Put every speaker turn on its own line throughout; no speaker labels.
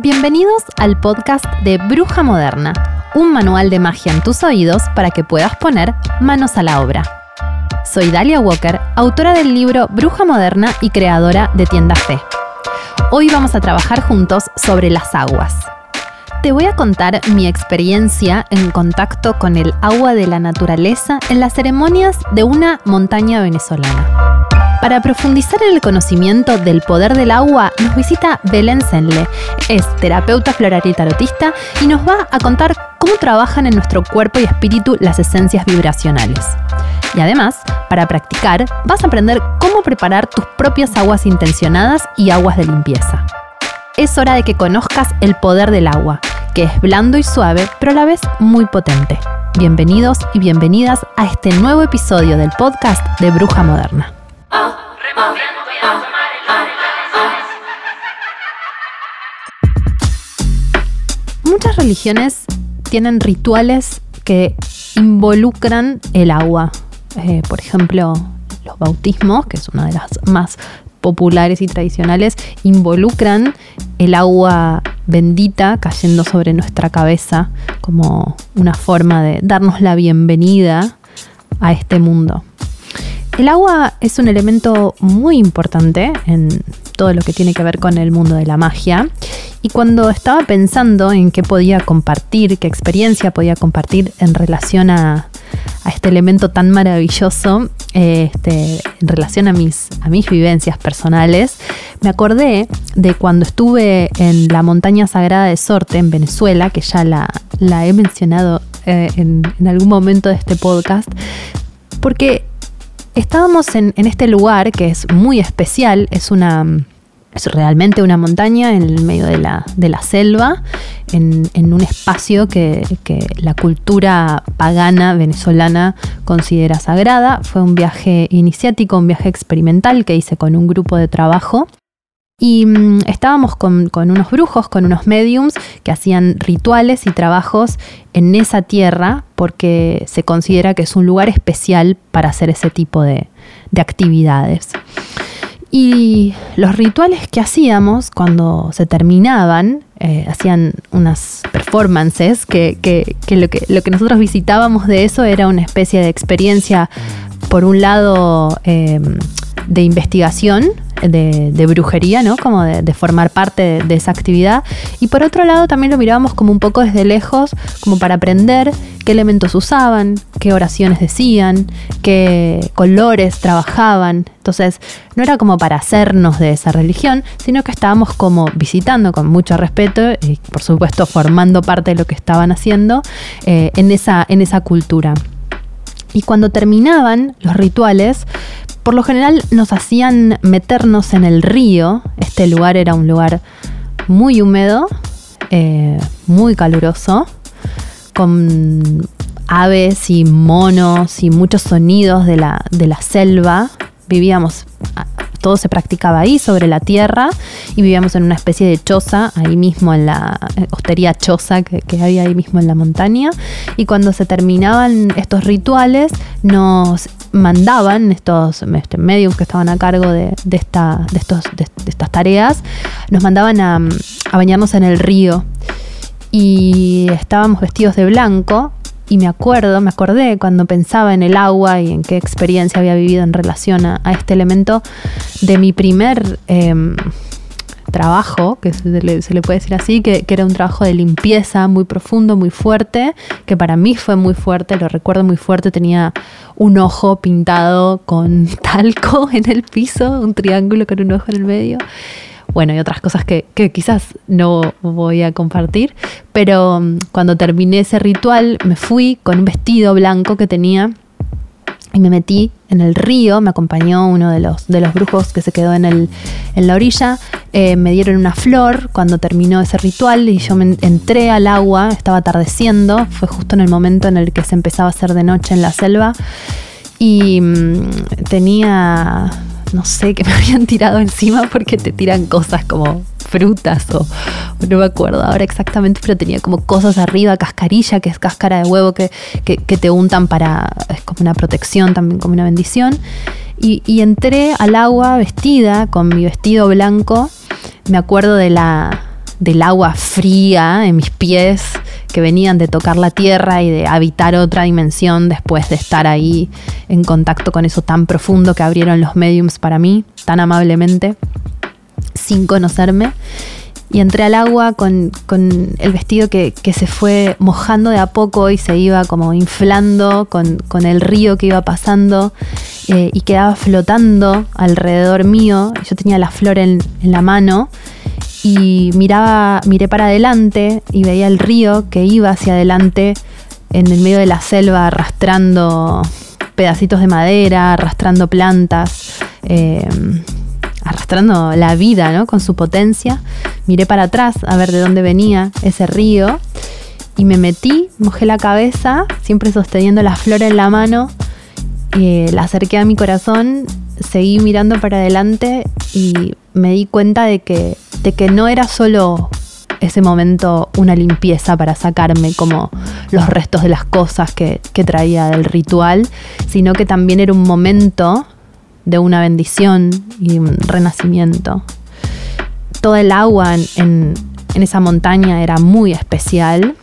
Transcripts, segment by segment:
Bienvenidos al podcast de Bruja Moderna, un manual de magia en tus oídos para que puedas poner manos a la obra. Soy Dalia Walker, autora del libro Bruja Moderna y creadora de Tienda Fe. Hoy vamos a trabajar juntos sobre las aguas. Te voy a contar mi experiencia en contacto con el agua de la naturaleza en las ceremonias de una montaña venezolana. Para profundizar en el conocimiento del poder del agua, nos visita Belén Senle. Es terapeuta floral y tarotista y nos va a contar cómo trabajan en nuestro cuerpo y espíritu las esencias vibracionales. Y además, para practicar, vas a aprender cómo preparar tus propias aguas intencionadas y aguas de limpieza. Es hora de que conozcas el poder del agua, que es blando y suave, pero a la vez muy potente. Bienvenidos y bienvenidas a este nuevo episodio del podcast de Bruja Moderna. Muchas religiones tienen rituales que involucran el agua. Eh, por ejemplo, los bautismos, que es una de las más populares y tradicionales, involucran el agua bendita cayendo sobre nuestra cabeza como una forma de darnos la bienvenida a este mundo. El agua es un elemento muy importante en todo lo que tiene que ver con el mundo de la magia. Y cuando estaba pensando en qué podía compartir, qué experiencia podía compartir en relación a, este elemento tan maravilloso, este, en relación a mis, a mis vivencias personales, me acordé de cuando estuve en la montaña sagrada de Sorte en Venezuela, que ya la, he mencionado eh, en, en algún momento de este podcast, porque estábamos en, este lugar que es muy especial, es una es realmente una montaña en el medio de la, selva, en, un espacio que, la cultura pagana venezolana considera sagrada. Fue un viaje iniciático, un viaje experimental que hice con un grupo de trabajo y mm, estábamos con, unos brujos, con unos mediums que hacían rituales y trabajos en esa tierra porque se considera que es un lugar especial para hacer ese tipo de, actividades. Y los rituales que hacíamos cuando se terminaban, eh, hacían unas performances que, lo que, nosotros visitábamos de eso era una especie de experiencia, por un lado, eh, de investigación, de, brujería, ¿no? Como de, formar parte de, esa actividad. Y por otro lado también lo mirábamos como un poco desde lejos, como para aprender qué elementos usaban, qué oraciones decían, qué colores trabajaban. Entonces, no era como para hacernos de esa religión, sino que estábamos como visitando con mucho respeto y por supuesto formando parte de lo que estaban haciendo eh, en, esa, en esa cultura. Y cuando terminaban los rituales, por lo general nos hacían meternos en el río. Este lugar era un lugar muy húmedo, eh, muy caluroso, con aves y monos y muchos sonidos de la, de la selva. Vivíamos todo se practicaba ahí, sobre la tierra, y vivíamos en una especie de choza, ahí mismo en la eh, hostería choza que, había ahí mismo en la montaña. Y cuando se terminaban estos rituales, nos mandaban estos este, medios que estaban a cargo de, esta, de, estos, de, estas tareas, nos mandaban a, a bañarnos en el río y estábamos vestidos de blanco y me acuerdo, me acordé cuando pensaba en el agua y en qué experiencia había vivido en relación a, este elemento de mi primer em, trabajo, que se le, puede decir así, que, era un trabajo de limpieza muy profundo, muy fuerte, que para mí fue muy fuerte, lo recuerdo muy fuerte, tenía un ojo pintado con talco en el piso, un triángulo con un ojo en el medio bueno, y otras cosas que, quizás no voy a compartir, pero mm, cuando terminé ese ritual me fui con un vestido blanco que tenía y me metí en el río, me acompañó uno de los, de los brujos que se quedó en, el, en la orilla, eh, me dieron una flor cuando terminó ese ritual y yo me entré al agua, estaba atardeciendo, fue justo en el momento en el que se empezaba a hacer de noche en la selva y mm, tenía, no sé, que me habían tirado encima porque te tiran cosas como frutas o no me acuerdo ahora exactamente, pero tenía como cosas arriba, cascarilla, que es cáscara de huevo que, te untan para, es como una protección, también como una bendición. Y, entré al agua vestida con mi vestido blanco. Me acuerdo de la, del agua fría en mis pies que venían de tocar la tierra y de habitar otra dimensión después de estar ahí en contacto con eso tan profundo que abrieron los mediums para mí, tan amablemente sin conocerme. Y entré al agua con, el vestido que, se fue mojando de a poco y se iba como inflando con, el río que iba pasando eh, y quedaba flotando alrededor mío. Yo tenía la flor en, la mano y miraba, miré para adelante y veía el río que iba hacia adelante en el medio de la selva arrastrando pedacitos de madera, arrastrando plantas. Eh, arrastrando la vida, ¿no? Con su potencia. Miré para atrás a ver de dónde venía ese río y me metí, mojé la cabeza, siempre sosteniendo la flor en la mano, y la acerqué a mi corazón, seguí mirando para adelante y me di cuenta de que, de que no era solo ese momento una limpieza para sacarme como los restos de las cosas que, que traía del ritual, sino que también era un momento de una bendición y un renacimiento. Todo el agua en, esa montaña era muy especial.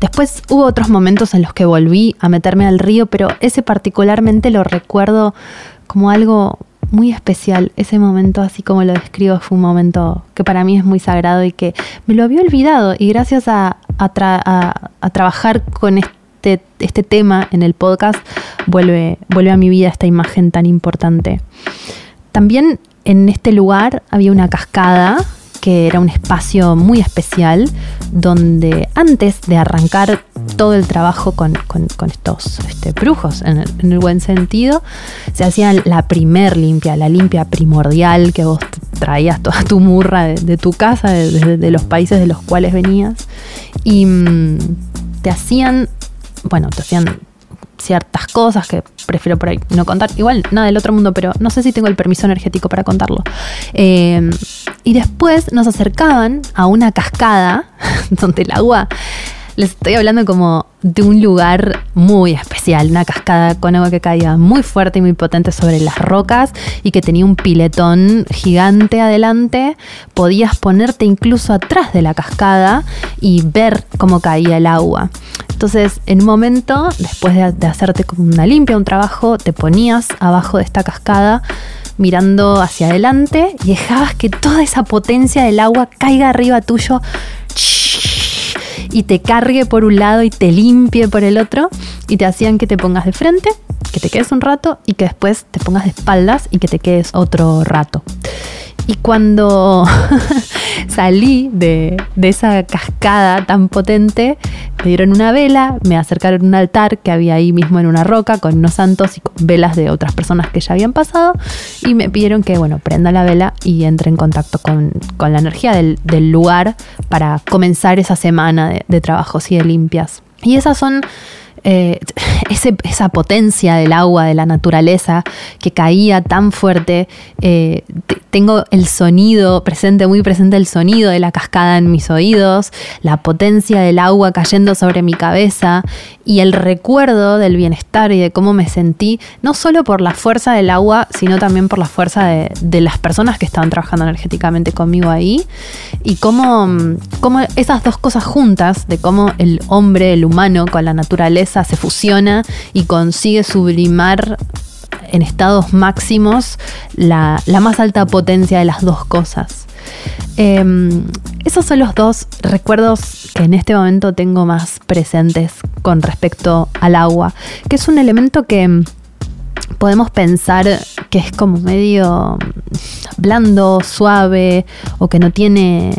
Después hubo otros momentos en los que volví a meterme al río, pero ese particularmente lo recuerdo como algo muy especial. Ese momento, así como lo describo, fue un momento que para mí es muy sagrado y que me lo había olvidado. Y gracias a, trabajar con este este, tema en el podcast vuelve a mi vida esta imagen tan importante. También en este lugar había una cascada que era un espacio muy especial donde antes de arrancar todo el trabajo con, estos este, brujos, en el, buen sentido, se hacía la primer limpia, la limpia primordial que vos traías toda tu murra de, tu casa, de, los países de los cuales venías, y mm, te hacían bueno, te hacían ciertas cosas que prefiero por ahí no contar. Igual nada del otro mundo, pero no sé si tengo el permiso energético para contarlo. Eh, y después nos acercaban a una cascada donde el agua les estoy hablando como de un lugar muy especial, una cascada con agua que caía muy fuerte y muy potente sobre las rocas y que tenía un piletón gigante adelante. Podías ponerte incluso atrás de la cascada y ver cómo caía el agua. Entonces, en un momento, después de, hacerte como una limpia, un trabajo, te ponías abajo de esta cascada mirando hacia adelante y dejabas que toda esa potencia del agua caiga arriba tuyo y te cargue por un lado y te limpie por el otro y te hacían que te pongas de frente, que te quedes un rato y que después te pongas de espaldas y que te quedes otro rato. Y cuando salí de, esa cascada tan potente, me dieron una vela, me acercaron a un altar que había ahí mismo en una roca con unos santos y velas de otras personas que ya habían pasado y me pidieron que, bueno, prenda la vela y entre en contacto con, la energía del, lugar para comenzar esa semana de, de trabajos y de limpias. Y esas son eh, esa potencia del agua, de la naturaleza, que caía tan fuerte. Eh, tengo el sonido presente, muy presente el sonido de la cascada en mis oídos, la potencia del agua cayendo sobre mi cabeza y el recuerdo del bienestar y de cómo me sentí, no solo por la fuerza del agua, sino también por la fuerza de, las personas que estaban trabajando energéticamente conmigo ahí y cómo, cómo esas dos cosas juntas, de cómo el hombre, el humano con la naturaleza, se fusiona y consigue sublimar en estados máximos la, más alta potencia de las dos cosas. Em, esos son los dos recuerdos que en este momento tengo más presentes con respecto al agua, que es un elemento que podemos pensar que es como medio blando, suave o que no tiene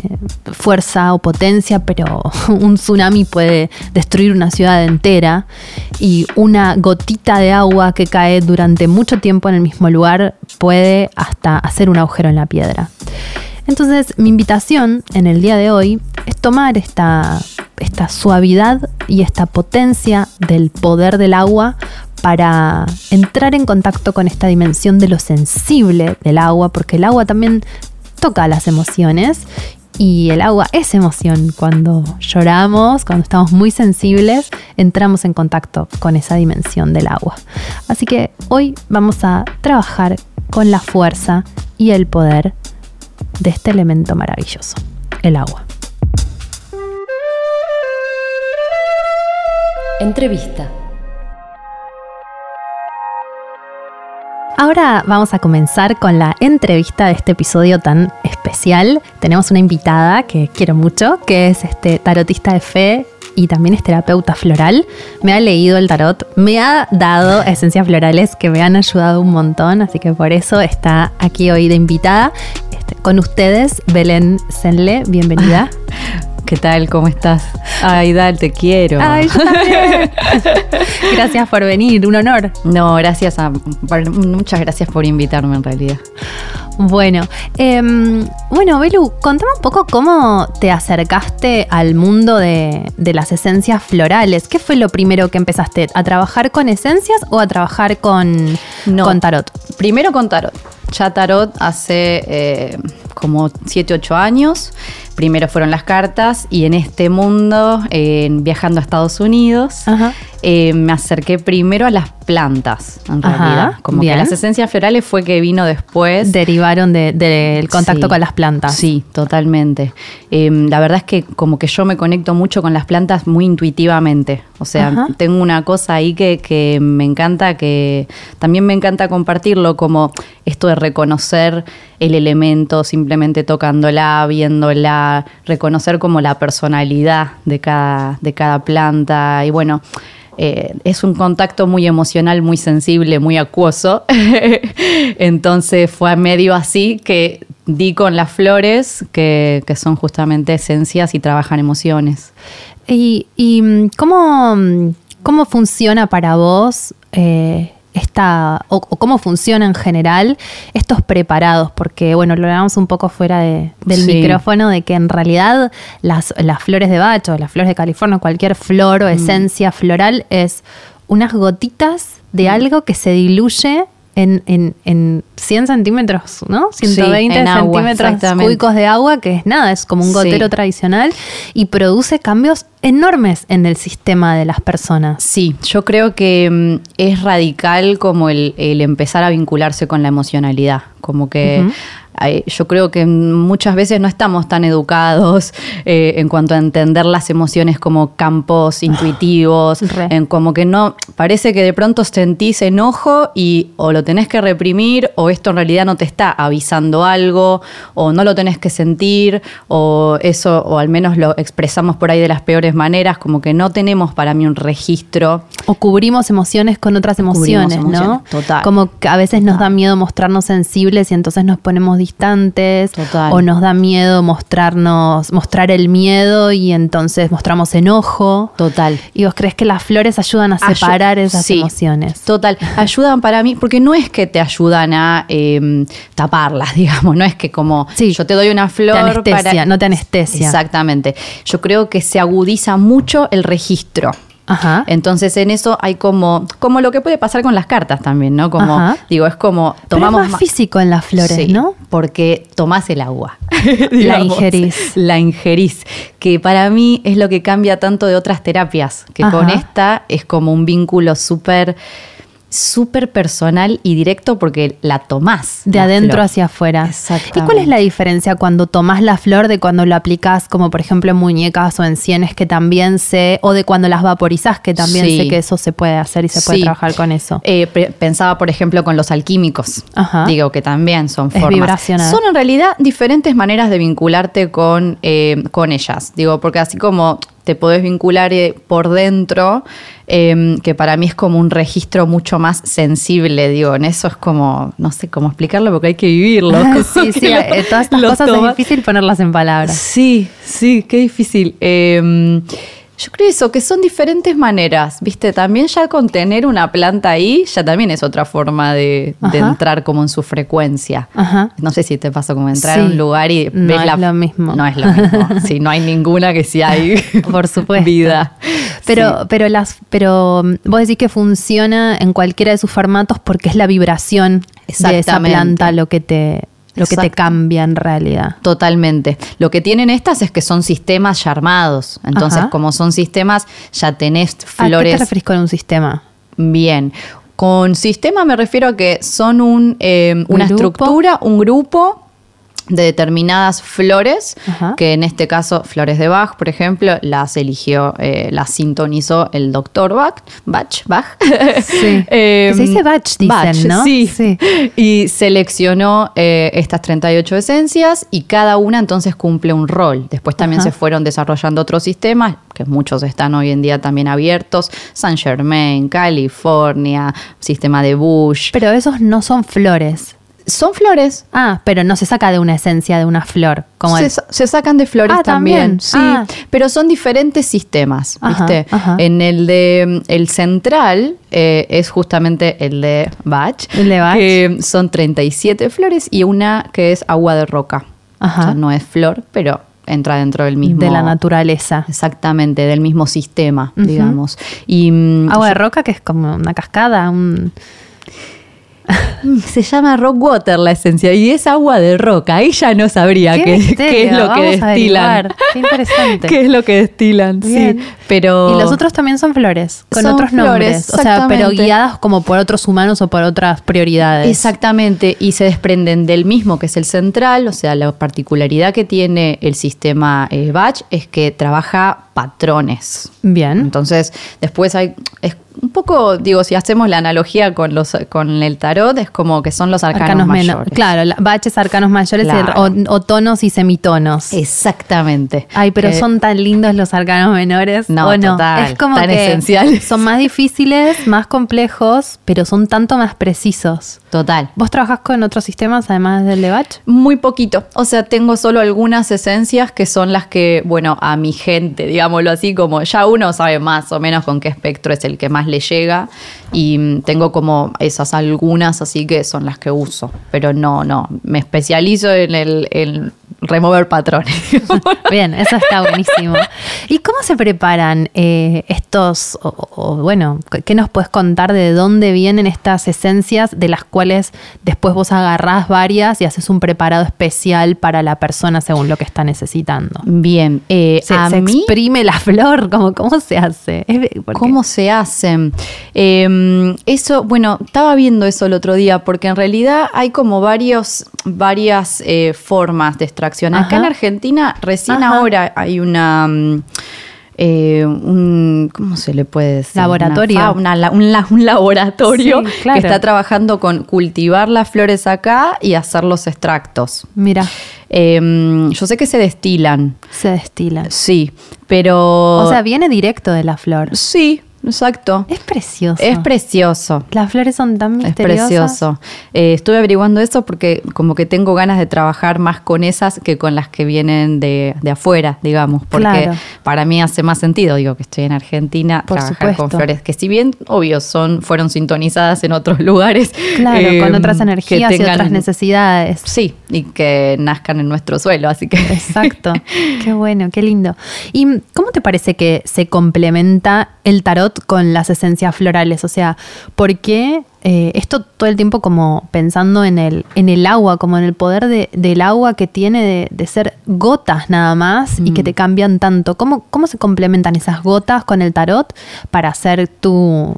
fuerza o potencia, pero un tsunami puede destruir una ciudad entera y una gotita de agua que cae durante mucho tiempo en el mismo lugar puede hasta hacer un agujero en la piedra. Entonces, mi invitación en el día de hoy es tomar esta, esta suavidad y esta potencia del poder del agua para entrar en contacto con esta dimensión de lo sensible del agua, porque el agua también toca las emociones y el agua es emoción. Cuando lloramos, cuando estamos muy sensibles, entramos en contacto con esa dimensión del agua. Así que hoy vamos a trabajar con la fuerza y el poder de este elemento maravilloso, el agua.
Entrevista.
Ahora vamos a comenzar con la entrevista de este episodio tan especial. Tenemos una invitada que quiero mucho, que es este tarotista de fe y también es terapeuta floral. Me ha leído el tarot, me ha dado esencias florales que me han ayudado un montón, así que por eso está aquí hoy de invitada. Este, con ustedes, Belén Senle, bienvenida.
¿Qué tal? ¿Cómo estás? Ay, Dal, te quiero.
Ay, yo también. gracias por venir, un honor.
No, gracias a. Muchas gracias por invitarme en realidad.
Bueno, em, bueno, Belu, contame un poco cómo te acercaste al mundo de, las esencias florales. ¿Qué fue lo primero que empezaste? ¿A trabajar con esencias o a trabajar con, con tarot?
Primero con tarot. Ya tarot hace eh, como 7, 8 años. Primero fueron las cartas y en este mundo, viajando a Estados Unidos, eh, me acerqué primero a las plantas, en realidad. Como que las esencias florales fue que vino después.
Derivaron del contacto con las plantas.
Sí, totalmente. Em, la verdad es que como que yo me conecto mucho con las plantas muy intuitivamente. O sea, tengo una cosa ahí que, que me encanta, que también me encanta compartirlo, como esto de reconocer el elemento simplemente tocándola, viéndola, reconocer como la personalidad de cada, de cada planta. Y bueno, eh, es un contacto muy emocional, muy sensible, muy acuoso. Entonces fue medio así que di con las flores, que, son justamente esencias y trabajan emociones.
¿Y, y cómo, cómo funciona para vos? Eh, esta, o, cómo funciona en general estos preparados, porque bueno, lo hablamos un poco fuera del micrófono, de que en realidad las, las flores de bacho, las flores de California, cualquier flor o mm. esencia floral es unas gotitas de mm. algo que se diluye en, en, en 100 centímetros, ¿no? 120 centímetros cúbicos de agua, que es nada, es como un gotero tradicional y produce cambios enormes en el sistema de las personas.
Sí, yo creo que mm, es radical como el, el, empezar a vincularse con la emocionalidad, como que yo creo que muchas veces no estamos tan educados eh, en cuanto a entender las emociones como campos ah, intuitivos, en como que no, parece que de pronto sentís enojo y o lo tenés que reprimir o esto en realidad no te está avisando algo o no lo tenés que sentir o eso, o al menos lo expresamos por ahí de las peores maneras, como que no tenemos para mí un registro.
O cubrimos emociones con otras emociones, ¿no?
Total.
Como que a veces nos da miedo mostrarnos sensibles y entonces nos ponemos distantes o nos da miedo mostrarnos, mostrar el miedo y entonces mostramos enojo.
Total.
¿Y vos crees que las flores ayudan a separar esas emociones?
Total. Ayudan para mí, porque no es que te ayudan a em, taparlas, digamos, no es que como sí, yo te doy una flor.
anestesia, no te anestesia.
Exactamente. Yo creo que se agudiza mucho el registro. Ajá. Entonces en eso hay como, como lo que puede pasar con las cartas también, ¿no? Como, digo, es como
tomamos. más físico en las flores, ¿no?
Porque tomás el agua.
la ingerís.
La ingerís. Que para mí es lo que cambia tanto de otras terapias. Que con esta es como un vínculo súper súper personal y directo porque la tomás.
De adentro hacia afuera. ¿Y cuál es la diferencia cuando tomás la flor de cuando lo aplicás, como por ejemplo en muñecas o en sienes que también sé, o de cuando las vaporizás, que también sé que eso se puede hacer y se puede trabajar con eso?
Eh, pensaba, por ejemplo, con los alquímicos. Digo que también son formas.
Son
en realidad diferentes maneras de vincularte con, eh, con ellas. Digo, porque así como te podés vincular eh, por dentro, em, que para mí es como un registro mucho más sensible, digo, en eso es como, no sé cómo explicarlo porque hay que vivirlo.
sí, sí, eh, todas estas cosas es difícil ponerlas en palabras.
Sí, sí, qué difícil. Em, yo creo eso, que son diferentes maneras, ¿viste? También ya con tener una planta ahí, ya también es otra forma de, entrar como en su frecuencia. No sé si te pasa como entrar a un lugar y
no ves es lo mismo.
No es lo mismo. sí, no hay ninguna que si hay
Por supuesto.
vida.
Pero, pero, las, pero mm, vos decís que funciona en cualquiera de sus formatos porque es la vibración de esa planta lo que te lo que te cambia en realidad.
Totalmente. Lo que tienen estas es que son sistemas ya armados. Entonces, como son sistemas, ya tenés flores. ¿A qué
te referís con un sistema?
Bien. Con sistema me refiero a que son un, eh, una estructura, un grupo de determinadas flores, que en este caso, flores de Bach, por ejemplo, las eligió, eh, las sintonizó el doctor Bach, Bach, Bach.
Sí. Em, se dice Bach, dicen, ¿no?
Sí. sí. Y seleccionó eh, estas 38 esencias y cada una entonces cumple un rol. Después también se fueron desarrollando otros sistemas, que muchos están hoy en día también abiertos, Saint Germain, California, sistema de Bush.
Pero esos no son flores.
Son flores.
Ah, pero no se saca de una esencia de una flor. Como
se, se sacan de flores ah, también. Sí, ah. pero son diferentes sistemas, ¿viste? En el de el central eh, es justamente el de Bach.
El de Bach.
Que son 37 flores y una que es agua de roca. Ajá. O sea, no es flor, pero entra dentro del mismo.
De la naturaleza.
Exactamente, del mismo sistema, digamos. Y,
mm, agua de roca, que es como una cascada, un.
Se llama rock water la esencia y es agua de roca. Ahí ya no sabría qué, es lo que destilan.
Qué interesante.
qué es lo que destilan, sí. Pero
y los otros también son flores, con otros nombres. O sea, pero guiadas como por otros humanos o por otras prioridades.
Exactamente. Y se desprenden del mismo, que es el central. O sea, la particularidad que tiene el sistema eh, Batch es que trabaja patrones.
Bien.
Entonces, después hay. Es un poco, digo, si hacemos la analogía con los con el tarot, es como que son los arcanos, mayores.
claro, baches, arcanos mayores o, tonos y semitonos.
Exactamente.
Ay, pero eh, son tan lindos los arcanos menores.
No, no? Total, es como tan que esenciales.
Son más difíciles, más complejos, pero son tanto más precisos.
Total.
¿Vos trabajás con otros sistemas además del de Bach?
Muy poquito. O sea, tengo solo algunas esencias que son las que, bueno, a mi gente, digámoslo así, como ya uno sabe más o menos con qué espectro es el que más le llega y mm, tengo como esas algunas así que son las que uso, pero no, no, me especializo en el remover patrones.
Bien, eso está buenísimo. ¿Y cómo se preparan eh, estos, o, bueno, qué nos puedes contar de dónde vienen estas esencias de las cuales después vos agarrás varias y haces un preparado especial para la persona según lo que está necesitando?
Bien,
eh, se, exprime la flor, ¿cómo, cómo se hace?
¿Cómo se hace? Em, eso, bueno, estaba viendo eso el otro día, porque en realidad hay como varios, varias eh, formas de extracción Acá en Argentina, recién ahora hay una... Mm, eh, un, ¿cómo se le puede decir?
Laboratorio.
un, laboratorio que está trabajando con cultivar las flores acá y hacer los extractos.
Mira.
Em, yo sé que se destilan.
Se destilan.
Sí, pero...
O sea, viene directo de la flor.
Sí, exacto.
Es precioso.
Es precioso.
Las flores son tan misteriosas.
Es precioso. Eh, estuve averiguando eso porque como que tengo ganas de trabajar más con esas que con las que vienen de, afuera, digamos. Porque para mí hace más sentido, digo, que estoy en Argentina, trabajar con flores que si bien, obvio, son, fueron sintonizadas en otros lugares.
Claro, con em, otras energías y otras necesidades.
Sí, y que nazcan en nuestro suelo, así que...
Exacto. qué bueno, qué lindo. ¿Y cómo te parece que se complementa el tarot con las esencias florales. O sea, ¿por qué eh, esto todo el tiempo como pensando en el, en el agua, como en el poder del agua que tiene de, ser gotas nada más y que mm. te cambian tanto? ¿Cómo, ¿Cómo se complementan esas gotas con el tarot para hacer tu,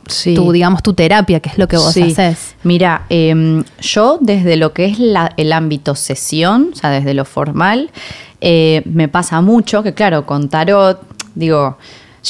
digamos, tu terapia, que es lo que vos haces?
Mira, em, yo desde lo que es la, el ámbito sesión, o sea, desde lo formal, eh, me pasa mucho que claro, con tarot, digo,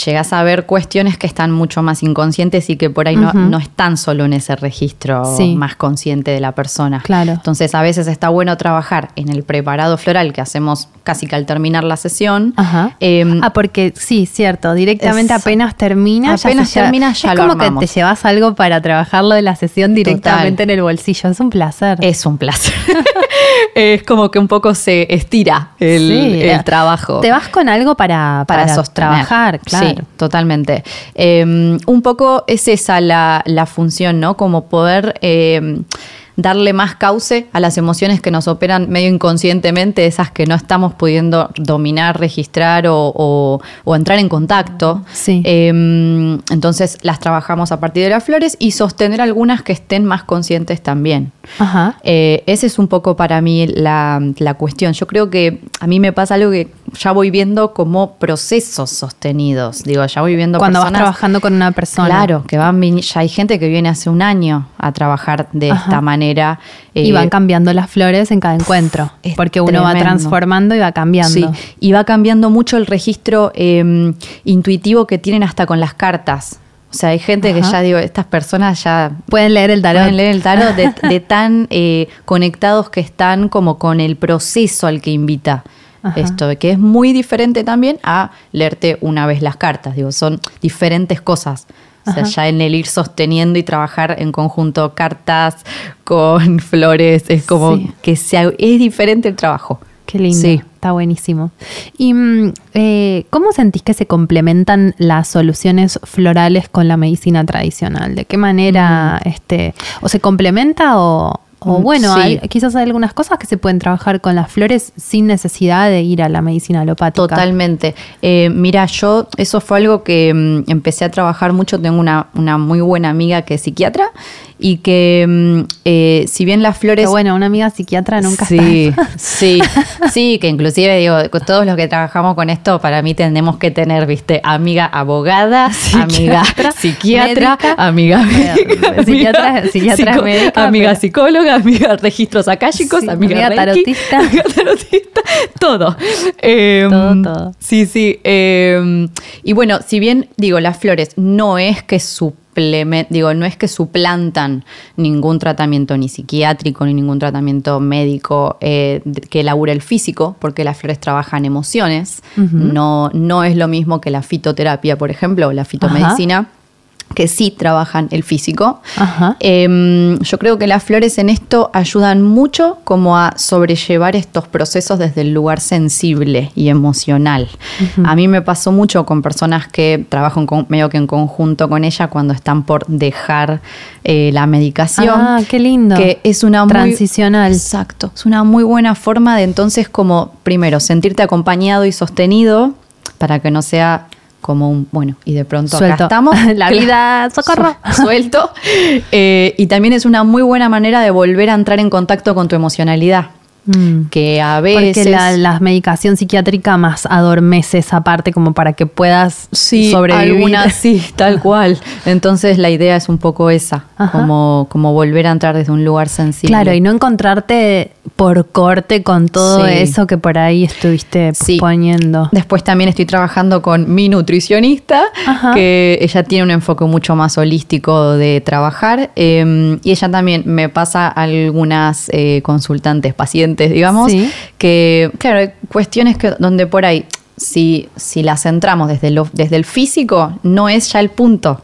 llegas a ver cuestiones que están mucho más inconscientes y que por ahí no, no, están solo en ese registro más consciente de la persona.
Claro.
Entonces a veces está bueno trabajar en el preparado floral que hacemos casi que al terminar la sesión.
Ajá. Em, ah, porque sí, cierto, directamente apenas termina.
Apenas ya termina ya
es como que te llevas algo para trabajarlo de la sesión directamente en el bolsillo. Es un placer.
Es un placer. es como que un poco se estira el, trabajo.
Te vas con algo para, para, trabajar, claro. Sí,
totalmente. Em, un poco es esa la, la función, ¿no? Como poder em, darle más cauce a las emociones que nos operan medio inconscientemente, esas que no estamos pudiendo dominar, registrar o, entrar en contacto.
Sí.
Em, entonces las trabajamos a partir de las flores y sostener algunas que estén más conscientes también.
Ajá.
Eh, ese es un poco para mí la, cuestión. Yo creo que a mí me pasa algo que ya voy viendo como procesos sostenidos. Digo, ya voy viendo
Cuando vas trabajando con una persona.
Claro, que van, ya hay gente que viene hace un año a trabajar de esta manera.
y van eh, cambiando las flores en cada encuentro. Porque uno va transformando y va cambiando. Sí,
y va cambiando mucho el registro em, intuitivo que tienen hasta con las cartas. O sea, hay gente que ya digo, estas personas ya
pueden leer el tarot.
Pueden leer el tarot de, tan eh, conectados que están como con el proceso al que invita esto, que es muy diferente también a leerte una vez las cartas. Digo, son diferentes cosas. O sea, ya en el ir sosteniendo y trabajar en conjunto cartas con flores, es como que sea, es diferente el trabajo.
Qué lindo. Sí. Está buenísimo. ¿Y mm, eh, cómo sentís que se complementan las soluciones florales con la medicina tradicional? ¿De qué manera, mm. este, o se complementa o, o mm, bueno, quizás hay algunas cosas que se pueden trabajar con las flores sin necesidad de ir a la medicina alopática.
Totalmente. Eh, mira, yo eso fue algo que mm, empecé a trabajar mucho. Tengo una, una muy buena amiga que es psiquiatra y que mm, eh, si bien las flores...
bueno, una amiga psiquiatra nunca
Sí, sí, sí, que inclusive digo, todos los que trabajamos con esto, para mí tenemos que tener, viste, amiga abogada, amiga psiquiatra, amiga,
psiquiatra, psiquiatra médica,
amiga psicóloga amiga registros akáshicos, amiga,
tarotista.
todo. Em, todo, todo. Sí, sí. Em, y bueno, si bien digo, las flores no es que digo, no es que suplantan ningún tratamiento ni psiquiátrico ni ningún tratamiento médico eh, que elabore el físico, porque las flores trabajan emociones. no, no es lo mismo que la fitoterapia, por ejemplo, o la fitomedicina que sí trabajan el físico. Em, yo creo que las flores en esto ayudan mucho como a sobrellevar estos procesos desde el lugar sensible y emocional. A mí me pasó mucho con personas que trabajan medio que en conjunto con ella cuando están por dejar eh, la medicación.
Ah, qué lindo.
Que es una
transicional.
exacto. Es una muy buena forma de entonces como primero sentirte acompañado y sostenido para que no sea como un, bueno, y de pronto acá estamos.
La vida, socorro.
Suelto. Eh, y también es una muy buena manera de volver a entrar en contacto con tu emocionalidad. Mm. Que a veces.
Porque la, medicación psiquiátrica más adormece esa parte como para que puedas
sí,
sobrevivir.
sí, tal cual. Entonces la idea es un poco esa, como, como volver a entrar desde un lugar sensible.
Claro, y no encontrarte por corte con todo eso que por ahí estuviste poniendo.
Después también estoy trabajando con mi nutricionista, que ella tiene un enfoque mucho más holístico de trabajar. Em, y ella también me pasa algunas eh, consultantes, pacientes digamos, que, claro, hay cuestiones que, donde por ahí, si, si las centramos desde, lo, desde el físico, no es ya el punto.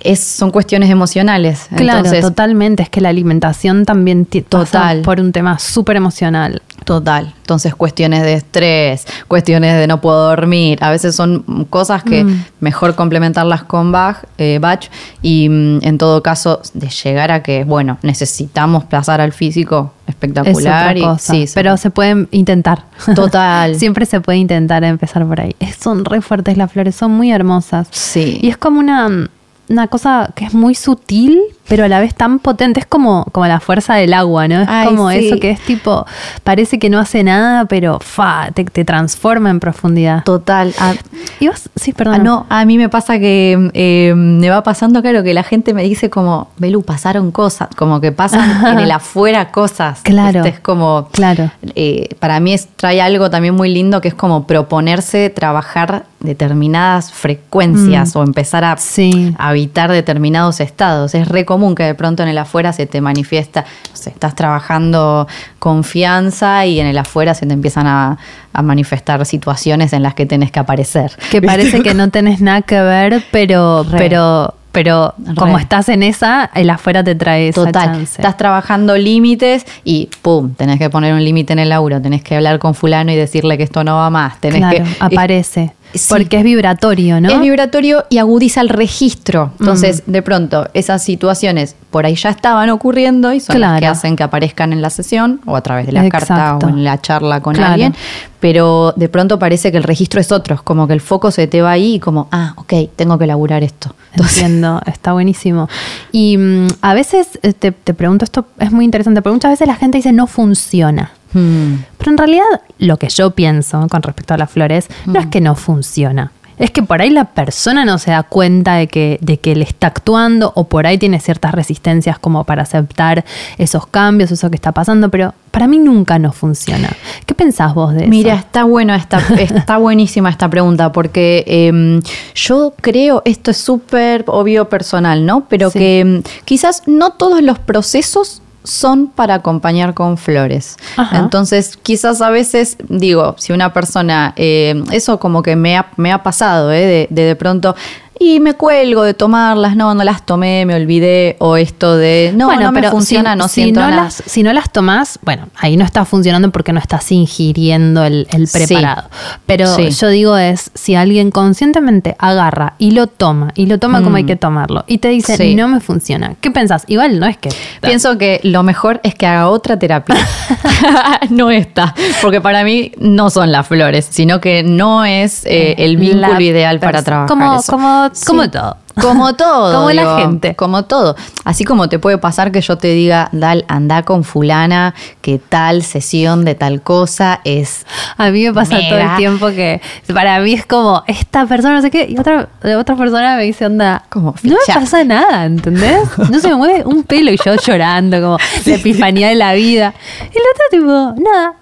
Es, son cuestiones emocionales.
Claro, totalmente. Es que la alimentación también total por un tema súper emocional.
Total. Entonces, cuestiones de estrés, cuestiones de no puedo dormir, a veces son cosas que mm. mejor complementarlas con Bach, eh, Bach y mm, en todo caso, de llegar a que, bueno, necesitamos pasar al físico espectacular.
sí, pero se pueden intentar.
Total.
Siempre se puede intentar empezar por ahí. Son re fuertes las flores, son muy hermosas.
Sí.
Y es como una, una cosa que es muy sutil, pero a la vez tan potente. Es como, como la fuerza del agua, ¿no? Es como eso que es tipo, parece que no hace nada, pero fa, te, transforma en profundidad.
Total.
Ah, ¿Y vos? Sí, perdón.
Ah, no, a mí me pasa que eh, me va pasando, claro, que la gente me dice como, Belu, pasaron cosas, como que pasan en el afuera cosas.
Claro.
es como,
claro.
Eh, para mí es, trae algo también muy lindo que es como proponerse trabajar determinadas frecuencias
Mm.
o empezar a
Sí.
habitar determinados estados. Es re común que de pronto en el afuera se te manifiesta, no sé, estás trabajando confianza y en el afuera se te empiezan a, a manifestar situaciones en las que tenés que aparecer.
Que parece que no tenés nada que ver, pero,
Re.
pero, pero como
Re.
estás en esa, el afuera te trae esa
Total,
chance.
estás trabajando límites y pum, tenés que poner un límite en el laburo, tenés que hablar con fulano y decirle que esto no va más, tenés
claro,
que
aparece.
Sí.
Porque es vibratorio, ¿no?
Es vibratorio y agudiza el registro. Entonces, de pronto, esas situaciones por ahí ya estaban ocurriendo y son las que hacen que aparezcan en la sesión o a través de la carta o en la charla con
Claro.
alguien. Pero de pronto parece que el registro es otro, como que el foco se te va ahí y como, ah, ok, tengo que elaborar esto. Entonces,
Entiendo, está buenísimo. Y mm, a veces, eh, te, te pregunto, esto es muy interesante, porque muchas veces la gente dice no funciona.
Hmm,
Pero en realidad lo que yo pienso con respecto a las flores no es que no funciona. Es que por ahí la persona no se da cuenta de que, de que le está actuando o por ahí tiene ciertas resistencias como para aceptar esos cambios, eso que está pasando, pero para mí nunca no funciona. ¿Qué pensás vos de eso?
Mira, está bueno esta, está buenísima esta pregunta, porque eh, yo creo, esto es súper obvio personal, ¿no? Pero
Sí.
que mm, quizás no todos los procesos son para acompañar con flores.
Ajá.
Entonces, quizás a veces, digo, si una persona, eh, eso como que me ha, me ha pasado, ¿eh? de, de de pronto, y me cuelgo de tomarlas, no, no las tomé, me olvidé, o esto de, no, no me funciona,
si,
no
si
siento
no
nada.
Las, si no las tomás, bueno, ahí no está funcionando porque no estás ingiriendo el, el
Sí.
preparado. Pero
Sí.
yo digo es, si alguien conscientemente agarra y lo toma, y lo toma como hay que tomarlo, y te dice,
Mm. Sí.
no me funciona, ¿qué pensás? Igual no es que...
Pienso que lo mejor es que haga otra terapia. no esta. Porque para mí no son las flores, sino que no es eh, el vínculo
La
ideal para trabajar.
como-
eso.
como-
Sí.
como todo.
Como todo.
Como la gente.
Como todo. Así como te puede pasar que yo te diga, Dal, anda con fulana, que tal sesión de tal cosa es
A mí me pasa todo el tiempo que para mí es como, esta persona no sé qué, y otra, otra persona me dice, onda,
Como,
no me pasa nada, ¿entendés? No se me mueve un pelo y yo llorando, como la epifanía de la vida. Y el otro tipo, nada.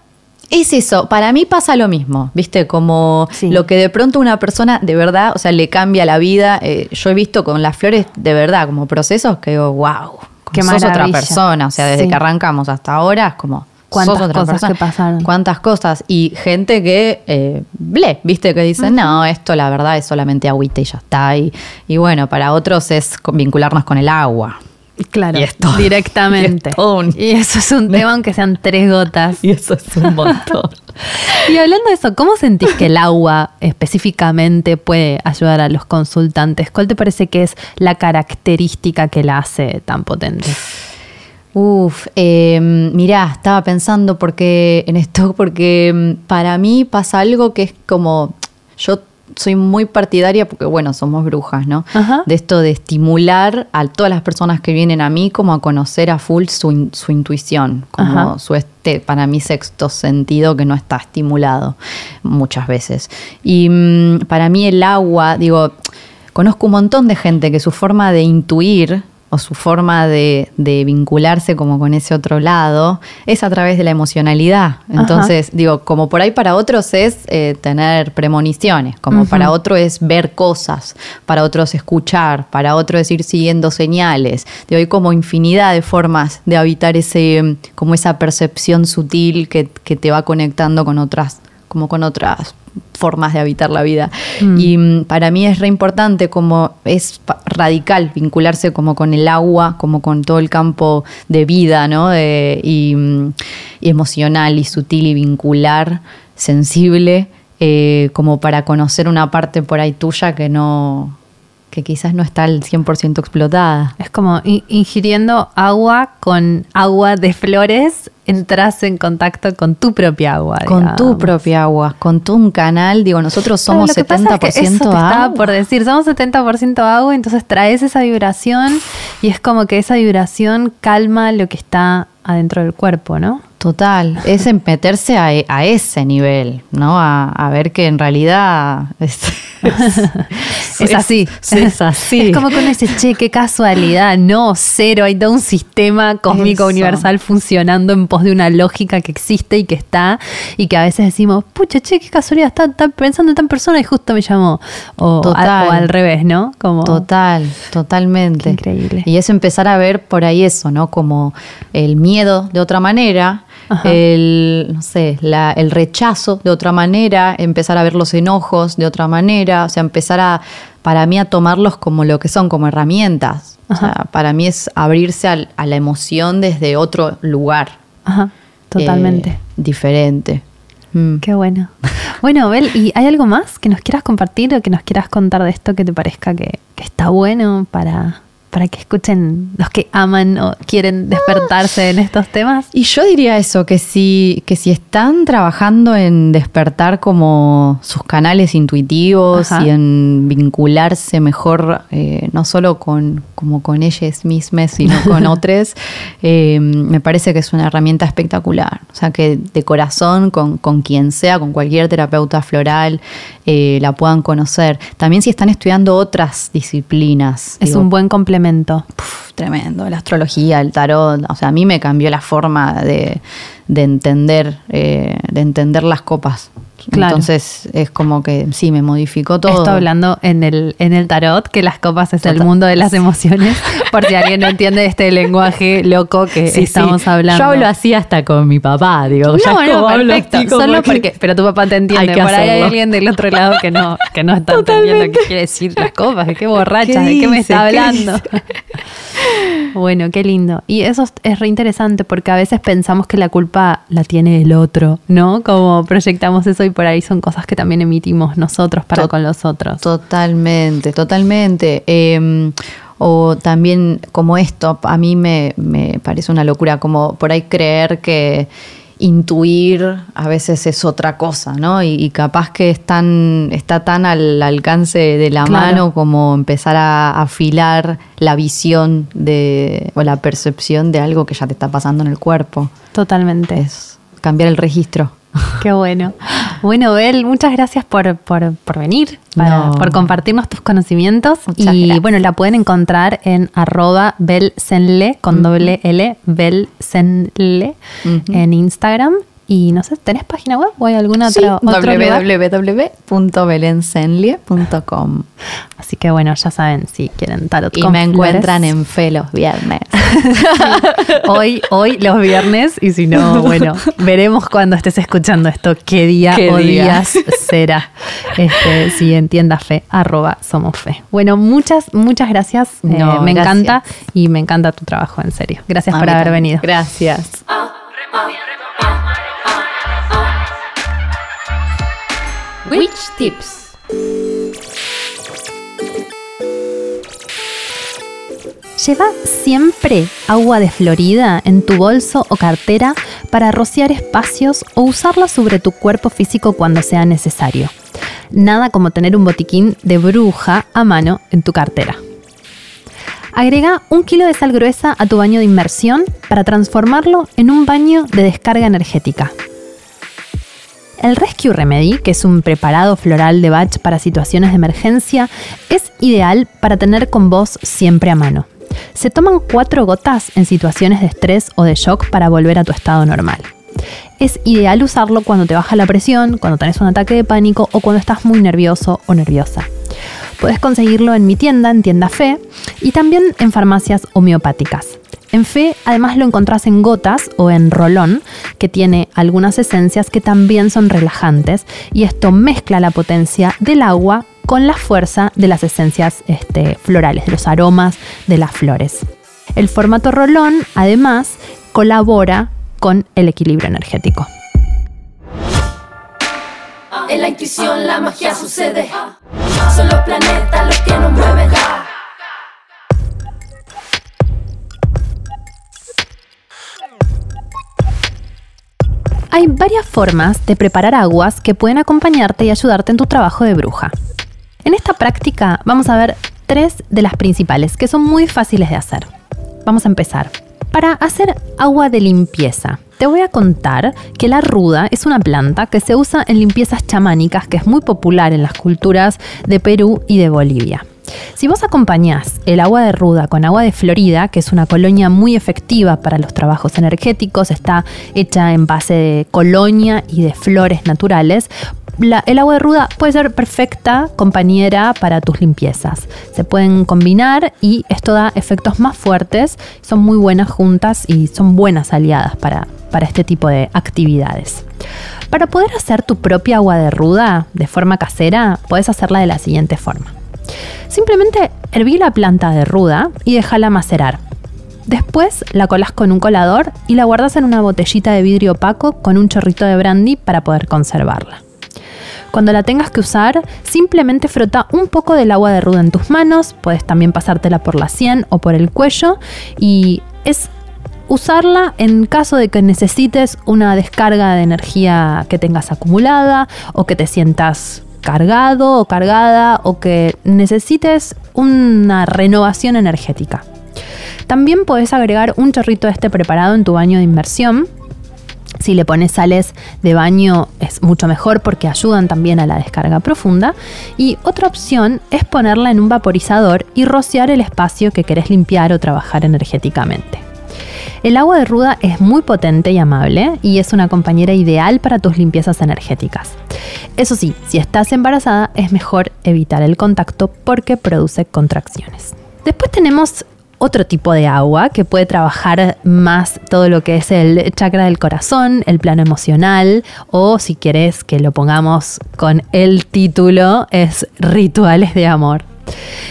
Es eso, para mí pasa lo mismo, ¿viste? Como
Sí.
lo que de pronto una persona de verdad, o sea, le cambia la vida. Eh, yo he visto con las flores de verdad como procesos que digo, wow,
Qué
sos otra persona. O sea, desde
Sí.
que arrancamos hasta ahora es como.
Cuántas
sos otra
cosas
persona.
que pasaron.
Cuántas cosas. Y gente que, eh, ble, viste, que dicen, no, esto la verdad es solamente agüita y ya está. Y, y bueno, para otros es vincularnos con el agua.
Claro,
Y esto-
directamente.
y es todo un-
Y eso es un tema aunque sean tres gotas.
Y eso es un montón.
Y hablando de eso, ¿cómo sentís que el agua específicamente puede ayudar a los consultantes? ¿Cuál te parece que es la característica que la hace tan potente?
Uf, eh, mirá, estaba pensando porque en esto, porque mm, para mí pasa algo que es como, yo soy muy partidaria, porque bueno, somos brujas, ¿no?
Ajá.
De esto de estimular a todas las personas que vienen a mí como a conocer a full su, in- su intuición, como
Ajá.
su este, para mí sexto sentido que no está estimulado muchas veces. Y mm, para mí el agua, digo, conozco un montón de gente que su forma de intuir o su forma de, de vincularse como con ese otro lado es a través de la emocionalidad. Entonces, digo, como por ahí para otros es eh, tener premoniciones, como para otro es ver cosas, para otros escuchar, para otro es ir siguiendo señales. Digo, hay como infinidad de formas de habitar ese, como esa percepción sutil que, que te va conectando con otras, como con otras formas de habitar la vida.
Mm.
Y mm, para mí es re importante como es radical vincularse como con el agua, como con todo el campo de vida, ¿no? De- y, mm, y emocional y sutil y vincular, sensible, eh, como para conocer una parte por ahí tuya que no que quizás no está al 100% explotada.
Es como ingiriendo agua con agua de flores, entras en contacto con tu propia agua.
Con tu propia agua, con tu un canal, digo, nosotros somos
lo que pasa
70%
es que eso te estaba
agua.
por decir, somos 70% agua, entonces traes esa vibración y es como que esa vibración calma lo que está adentro del cuerpo, ¿no?
Total, es meterse a, ese nivel, ¿no? A, ver que en realidad es,
así.
Es, así.
Es como con ese che, qué casualidad. No, cero. Hay todo un sistema cósmico universal funcionando en pos de una lógica que existe y que está. Y que a veces decimos, pucha, che, qué casualidad. Está, pensando en tan persona y justo me llamó. O, Total. o al revés, ¿no?
Como, Total, totalmente.
Increíble.
Y es empezar a ver por ahí eso, ¿no? Como el miedo de otra manera el, no sé, el rechazo de otra manera, empezar a ver los enojos de otra manera, o sea, empezar a, para mí, a tomarlos como lo que son, como herramientas. O sea, para mí es abrirse a, la emoción desde otro lugar.
Ajá, totalmente. Eh,
diferente.
Mm. Qué bueno. Bueno, Bel, ¿y hay algo más que nos quieras compartir o que nos quieras contar de esto que te parezca que, que está bueno para, para que escuchen los que aman o quieren despertarse en estos temas?
Y yo diría eso, que si, que si están trabajando en despertar como sus canales intuitivos y en vincularse mejor, eh, no solo con, como con ellas mismas, sino con otros, eh, me parece que es una herramienta espectacular. O sea, que de corazón, con, con quien sea, con cualquier terapeuta floral, eh, la puedan conocer. También si están estudiando otras disciplinas.
Es un buen complemento
tremendo. La astrología, el tarot. O sea, a mí me cambió la forma de, entender, eh, de entender las copas. Entonces es como que sí, me modificó todo.
Estoy hablando en el, en el tarot, que las copas es el mundo de las emociones, por si alguien no entiende este lenguaje loco que estamos hablando.
Yo hablo así hasta con mi papá, digo,
no, no, perfecto, solo porque, pero tu papá te entiende, por ahí hay alguien del otro lado que no, que no está entendiendo qué quiere decir las copas, de qué borracha, de qué me está hablando. bueno, qué lindo. Y eso es re interesante porque a veces pensamos que la culpa la tiene el otro, ¿no? Como proyectamos eso y por ahí son cosas que también emitimos nosotros para con los otros.
Totalmente, totalmente. Em, o también como esto, a mí me, parece una locura, como por ahí creer que intuir a veces es otra cosa, ¿no? Y, capaz que es está tan al alcance de la mano como empezar a afilar la visión de, o la percepción de algo que ya te está pasando en el cuerpo.
Totalmente.
Es cambiar el registro.
Qué bueno. Bueno, Bel, muchas gracias por, venir, por compartirnos tus conocimientos. y bueno, la pueden encontrar en arroba belsenle con doble L, belsenle en Instagram. Y no sé, ¿tenés página web o hay alguna
sí, otra www.belencenlie.com
Así que bueno, ya saben, si quieren tarot
Y me encuentran en fe los viernes.
hoy, hoy los viernes y si no, bueno, veremos cuando estés escuchando esto, qué día o días será. Este, si entienda fe, arroba somos fe. Bueno, muchas, muchas gracias. Eh, me encanta y me encanta tu trabajo, en serio. Gracias por haber venido.
Gracias.
Witch Tips.
Lleva siempre agua de Florida en tu bolso o cartera para rociar espacios o usarla sobre tu cuerpo físico cuando sea necesario. Nada como tener un botiquín de bruja a mano en tu cartera. Agrega un kilo de sal gruesa a tu baño de inmersión para transformarlo en un baño de descarga energética. El Rescue Remedy, que es un preparado floral de batch para situaciones de emergencia, es ideal para tener con vos siempre a mano. Se toman cuatro gotas en situaciones de estrés o de shock para volver a tu estado normal. Es ideal usarlo cuando te baja la presión, cuando tenés un ataque de pánico o cuando estás muy nervioso o nerviosa. Puedes conseguirlo en mi tienda, en Tienda Fe, y también en farmacias homeopáticas. En Fe además lo encontrás en gotas o en rolón, que tiene algunas esencias que también son relajantes y esto mezcla la potencia del agua con la fuerza de las esencias este, florales, de los aromas de las flores. El formato rolón además colabora con el equilibrio energético.
En la intuición la magia sucede. Son los planetas los que nos mueven.
Hay varias formas de preparar aguas que pueden acompañarte y ayudarte en tu trabajo de bruja. En esta práctica vamos a ver tres de las principales que son muy fáciles de hacer. Vamos a empezar. Para hacer agua de limpieza, te voy a contar que la ruda es una planta que se usa en limpiezas chamánicas que es muy popular en las culturas de Perú y de Bolivia. Si vos acompañás el agua de ruda con agua de Florida, que es una colonia muy efectiva para los trabajos energéticos, está hecha en base de colonia y de flores naturales, el agua de ruda puede ser perfecta compañera para tus limpiezas. Se pueden combinar y esto da efectos más fuertes, son muy buenas juntas y son buenas aliadas para, para este tipo de actividades. Para poder hacer tu propia agua de ruda de forma casera, puedes hacerla de la siguiente forma. Simplemente herví la planta de ruda y déjala macerar. Después la colas con un colador y la guardas en una botellita de vidrio opaco con un chorrito de brandy para poder conservarla. Cuando la tengas que usar, simplemente frota un poco del agua de ruda en tus manos, puedes también pasártela por la sien o por el cuello y es usarla en caso de que necesites una descarga de energía que tengas acumulada o que te sientas cargado o cargada o que necesites una renovación energética. También puedes agregar un chorrito de este preparado en tu baño de inmersión si le pones sales de baño es mucho mejor porque ayudan también a la descarga profunda. Y otra opción es ponerla en un vaporizador y rociar el espacio que querés limpiar o trabajar energéticamente. El agua de ruda es muy potente y amable y es una compañera ideal para tus limpiezas energéticas. Eso sí, si estás embarazada es mejor evitar el contacto porque produce contracciones. Después tenemos otro tipo de agua que puede trabajar más todo lo que es el chakra del corazón, el plano emocional, o si quieres que lo pongamos con el título, es rituales de amor.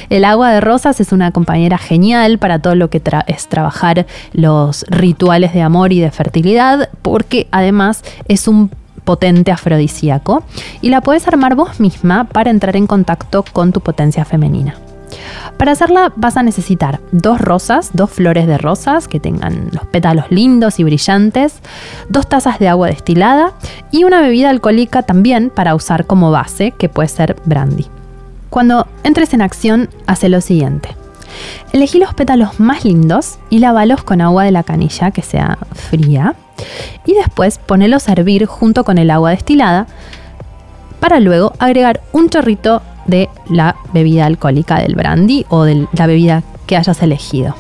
El agua de rosas es una compañera genial para todo lo que es trabajar los rituales de amor y de fertilidad, porque además es un potente afrodisíaco y la puedes armar vos misma para entrar en contacto con tu potencia femenina. Para hacerla vas a necesitar dos rosas, dos flores de rosas que tengan los pétalos lindos y brillantes, dos tazas de agua destilada y una bebida alcohólica también para usar como base, que puede ser brandy. Cuando entres en acción, hace lo siguiente. Elegí los pétalos más lindos y lávalos con agua de la canilla que sea fría y después ponelos a hervir junto con el agua destilada para luego agregar un chorrito de la bebida alcohólica del brandy o de la bebida que hayas elegido.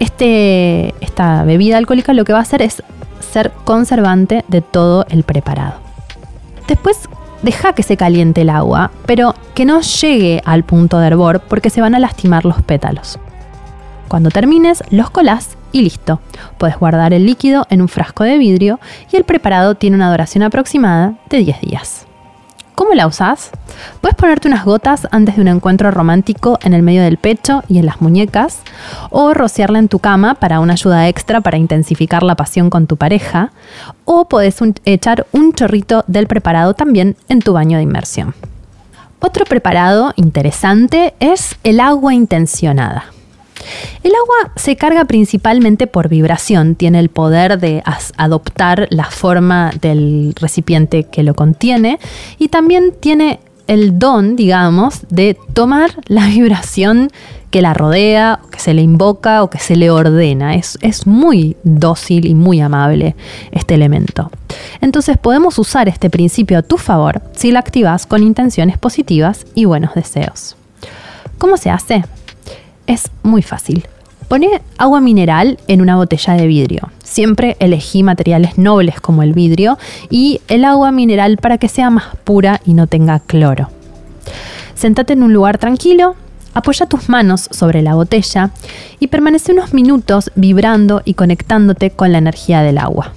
Este, esta bebida alcohólica lo que va a hacer es ser conservante de todo el preparado. Después deja que se caliente el agua, pero que no llegue al punto de hervor porque se van a lastimar los pétalos. Cuando termines, los colás y listo. Puedes guardar el líquido en un frasco de vidrio y el preparado tiene una duración aproximada de 10 días. ¿Cómo la usas? Puedes ponerte unas gotas antes de un encuentro romántico en el medio del pecho y en las muñecas, o rociarla en tu cama para una ayuda extra para intensificar la pasión con tu pareja, o puedes echar un chorrito del preparado también en tu baño de inmersión. Otro preparado interesante es el agua intencionada. El agua se carga principalmente por vibración, tiene el poder de adoptar la forma del recipiente que lo contiene y también tiene el don, digamos, de tomar la vibración que la rodea, que se le invoca o que se le ordena. Es, es, muy dócil y muy amable este elemento. Entonces podemos usar este principio a tu favor si la activas con intenciones positivas y buenos deseos. ¿Cómo se hace? Es muy fácil. Pone agua mineral en una botella de vidrio. Siempre elegí materiales nobles como el vidrio y el agua mineral para que sea más pura y no tenga cloro. Sentate en un lugar tranquilo, apoya tus manos sobre la botella y permanece unos minutos vibrando y conectándote con la energía del agua.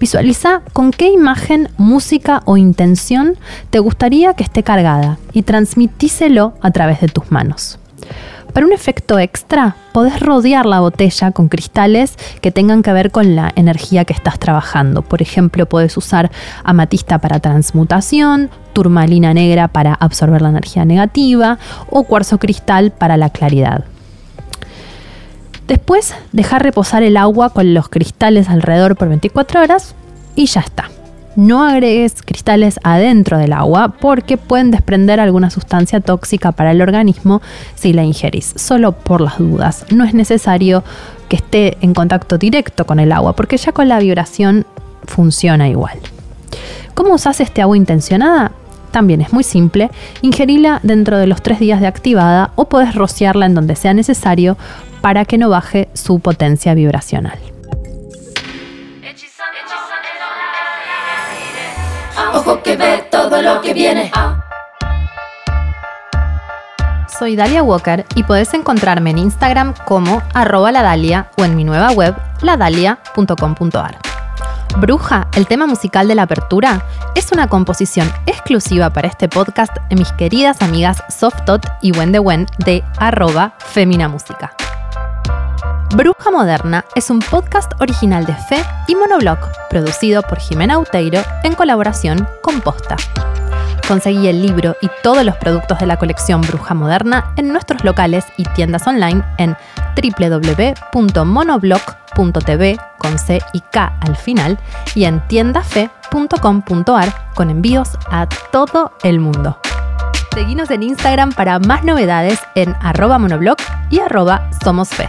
Visualiza con qué imagen, música o intención te gustaría que esté cargada y transmitíselo a través de tus manos. Para un efecto extra, podés rodear la botella con cristales que tengan que ver con la energía que estás trabajando. Por ejemplo, puedes usar amatista para transmutación, turmalina negra para absorber la energía negativa o cuarzo cristal para la claridad. Después, dejar reposar el agua con los cristales alrededor por 24 horas y ya está. No agregues cristales adentro del agua porque pueden desprender alguna sustancia tóxica para el organismo si la ingerís. Solo por las dudas. No es necesario que esté en contacto directo con el agua porque ya con la vibración funciona igual. ¿Cómo usas este agua intencionada? También es muy simple, ingerila dentro de los tres días de activada o puedes rociarla en donde sea necesario para que no baje su potencia vibracional.
Que ve todo lo que viene.
Soy Dalia Walker y podés encontrarme en Instagram como arroba ladalia o en mi nueva web ladalia.com.ar. Bruja, el tema musical de la apertura, es una composición exclusiva para este podcast de mis queridas amigas Softot y Wen de arroba Femina Música. Bruja Moderna es un podcast original de Fe y Monoblog, producido por Jimena Uteiro en colaboración con Posta. Conseguí el libro y todos los productos de la colección Bruja Moderna en nuestros locales y tiendas online en www.monoblog.tv con C y K al final y en tiendafe.com.ar con envíos a todo el mundo. Seguinos en Instagram para más novedades en arroba monoblog y arroba somosfe.